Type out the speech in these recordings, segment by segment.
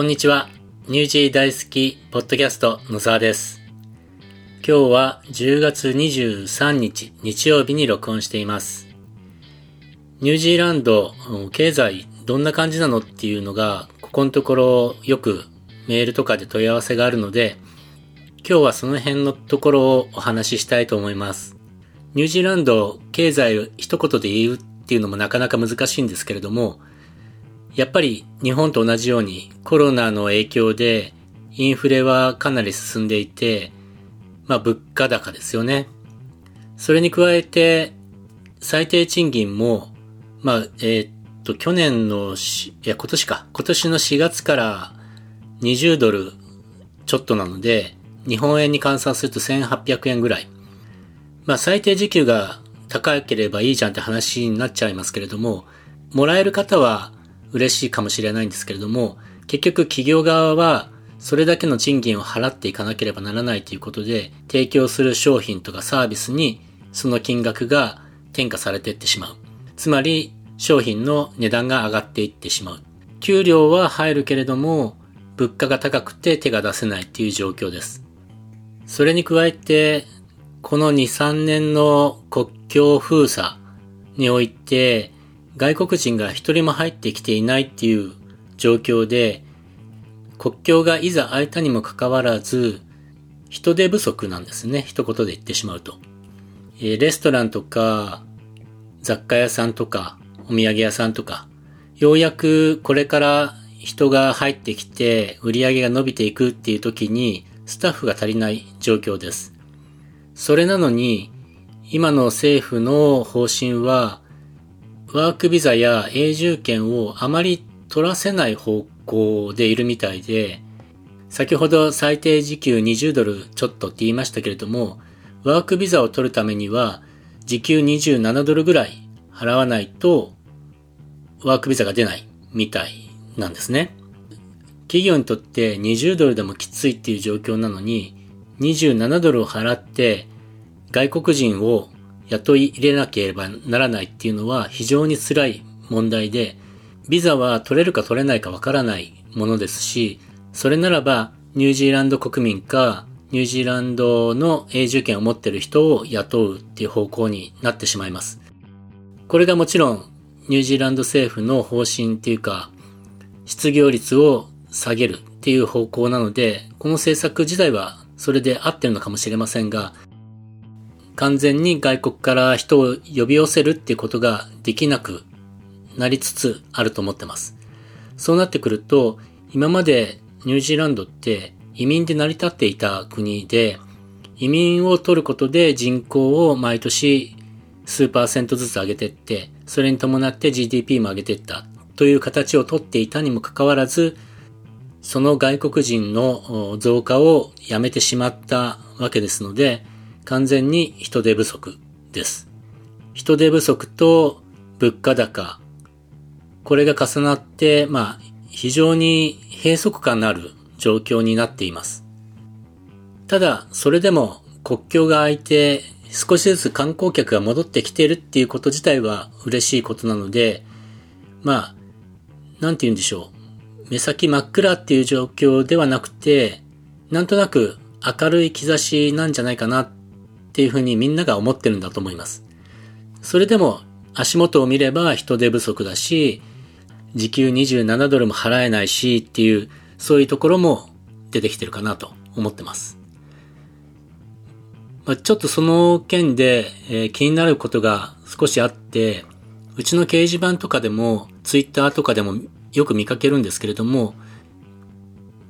こんにちは。ニュージー大好きポッドキャスト野沢です。今日は10月23日日曜日に録音しています。ニュージーランド経済どんな感じなのっていうのがここのところよくメールとかで問い合わせがあるので今日はその辺のところをお話ししたいと思います。ニュージーランド経済一言で言うっていうのもなかなか難しいんですけれどもやっぱり日本と同じようにコロナの影響でインフレはかなり進んでいて、まあ物価高ですよね。それに加えて最低賃金も、まあ、えーっと、去年のし、いや今年か、今年の4月から20ドルちょっとなので、日本円に換算すると1800円ぐらい。まあ最低時給が高ければいいじゃんって話になっちゃいますけれども、もらえる方は嬉しいかもしれないんですけれども、結局企業側はそれだけの賃金を払っていかなければならないということで、提供する商品とかサービスにその金額が転嫁されていってしまう。つまり商品の値段が上がっていってしまう。給料は入るけれども、物価が高くて手が出せないっていう状況です。それに加えて、この2、3年の国境封鎖において、外国人が一人も入ってきていないっていう状況で、国境がいざ開いたにもかかわらず、人手不足なんですね。一言で言ってしまうと。えーレストランとか、雑貨屋さんとか、お土産屋さんとか、ようやくこれから人が入ってきて売り上げが伸びていくっていう時にスタッフが足りない状況です。それなのに、今の政府の方針は、ワークビザや永住権をあまり取らせない方向でいるみたいで、先ほど最低時給20ドルちょっとって言いましたけれども、ワークビザを取るためには時給27ドルぐらい払わないとワークビザが出ないみたいなんですね。企業にとって20ドルでもきついっていう状況なのに、27ドルを払って外国人を雇い入れなければならないっていうのは非常に辛い問題で、ビザは取れるか取れないかわからないものですし、それならばニュージーランド国民かニュージーランドの永住権を持ってる人を雇うっていう方向になってしまいます。これがもちろんニュージーランド政府の方針っていうか、失業率を下げるっていう方向なので、この政策自体はそれで合ってるのかもしれませんが、完全に外国から人を呼び寄せるっていうことができなくなりつつあると思ってます。そうなってくると、今までニュージーランドって移民で成り立っていた国で、移民を取ることで人口を毎年数パーセントずつ上げてって、それに伴って GDP も上げてったという形をとっていたにもかかわらず、その外国人の増加をやめてしまったわけですので、完全に人手不足です。人手不足と物価高、これが重なって、まあ、非常に閉塞感のある状況になっています。ただ、それでも国境が開いて少しずつ観光客が戻ってきているっていうこと自体は嬉しいことなので、まあ、なんて言うんでしょう。目先真っ暗っていう状況ではなくて、なんとなく明るい兆しなんじゃないかなっていうふうにみんなが思ってるんだと思います。それでも足元を見れば人手不足だし、時給27ドルも払えないしっていう、そういうところも出てきてるかなと思ってます。まあ、ちょっとその件で、えー気になることが少しあって、うちの掲示板とかでも、ツイッターとかでもよく見かけるんですけれども、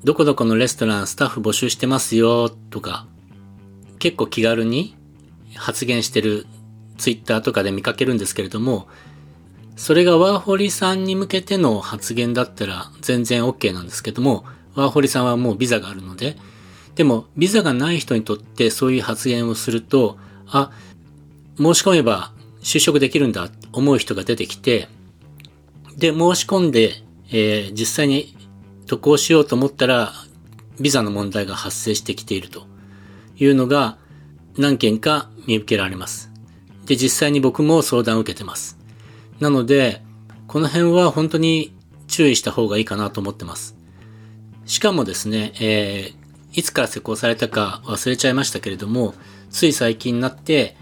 どこどこのレストランスタッフ募集してますよとか、結構気軽に発言してるツイッターとかで見かけるんですけれども、それがワーホリさんに向けての発言だったら全然 OK なんですけども、ワーホリさんはもうビザがあるので、でもビザがない人にとってそういう発言をすると、あ、申し込めば就職できるんだと思う人が出てきて、で、申し込んで、えー実際に渡航しようと思ったら、ビザの問題が発生してきていると。いうのが何件か見受けられます。で、実際に僕も相談を受けてます。なので、この辺は本当に注意した方がいいかなと思ってます。しかもですね、えー、いつから施行されたか忘れちゃいましたけれども、つい最近になって、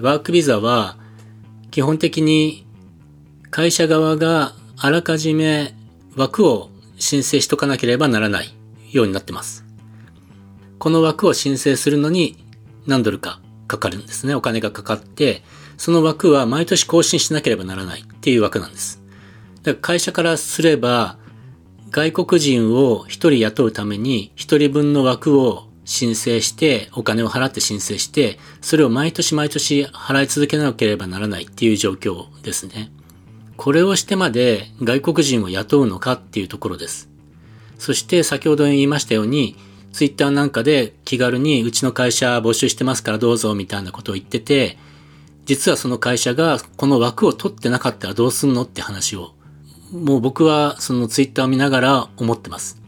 ワークビザは基本的に会社側があらかじめ枠を申請しとかなければならないようになってます。この枠を申請するのに何ドルかかかるんですね。お金がかかって、その枠は毎年更新しなければならないっていう枠なんです。だから会社からすれば、外国人を一人雇うために一人分の枠を申請して、お金を払って申請して、それを毎年毎年払い続けなければならないっていう状況ですね。これをしてまで外国人を雇うのかっていうところです。そして先ほど言いましたように、ツイッターなんかで気軽にうちの会社募集してますからどうぞみたいなことを言ってて、実はその会社がこの枠を取ってなかったらどうすんのって話を、もう僕はそのツイッターを見ながら思ってます。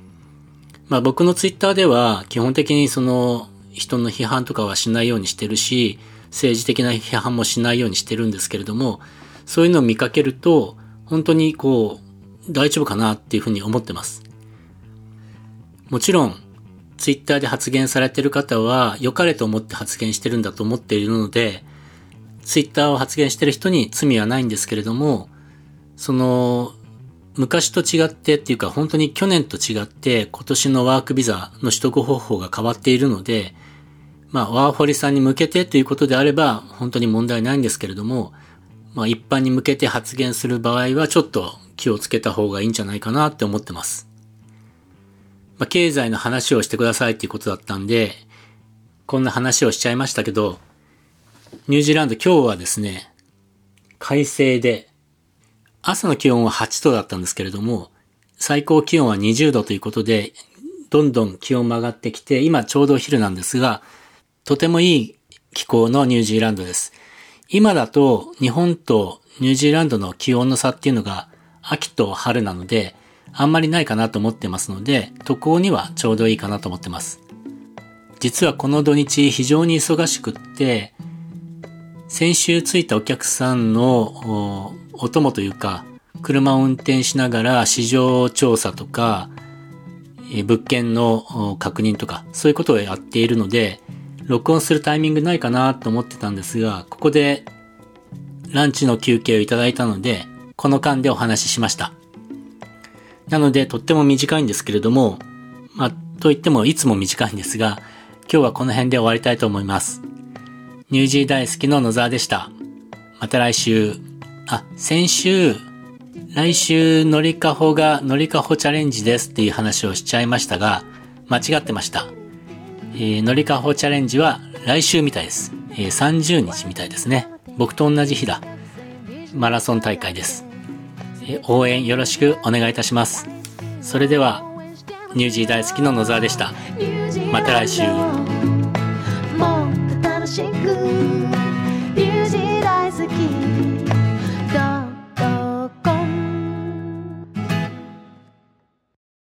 まあ僕のツイッターでは基本的にその人の批判とかはしないようにしてるし、政治的な批判もしないようにしてるんですけれども、そういうのを見かけると、本当にこう、大丈夫かなっていうふうに思ってます。もちろん、ツイッターで発言されている方は良かれと思って発言してるんだと思っているので、ツイッターを発言してる人に罪はないんですけれども、その、昔と違ってっていうか本当に去年と違って今年のワークビザの取得方法が変わっているので、まあワーホリさんに向けてということであれば本当に問題ないんですけれども、まあ一般に向けて発言する場合はちょっと気をつけた方がいいんじゃないかなって思ってます。まあ、経済の話をしてくださいっていうことだったんで、こんな話をしちゃいましたけど、ニュージーランド今日はですね、快晴で、朝の気温は8度だったんですけれども、最高気温は20度ということで、どんどん気温も上がってきて、今ちょうどお昼なんですが、とてもいい気候のニュージーランドです。今だと日本とニュージーランドの気温の差っていうのが秋と春なので、あんまりないかなと思ってますので、渡航にはちょうどいいかなと思ってます。実はこの土日非常に忙しくって、先週着いたお客さんのお供というか、車を運転しながら市場調査とか、物件の確認とか、そういうことをやっているので、録音するタイミングないかなと思ってたんですが、ここでランチの休憩をいただいたので、この間でお話ししました。なので、とっても短いんですけれども、まあ、と言ってもいつも短いんですが、今日はこの辺で終わりたいと思います。ニュージー大好きの野沢でした。また来週。あ、先週、来週乗りかほが乗りかほチャレンジですっていう話をしちゃいましたが、間違ってました。えー、乗りかほチャレンジは来週みたいです。えー、30日みたいですね。僕と同じ日だ。マラソン大会です。応援よろしくお願いいたします。それでは、ニュージー大好きの野沢でした。また来週。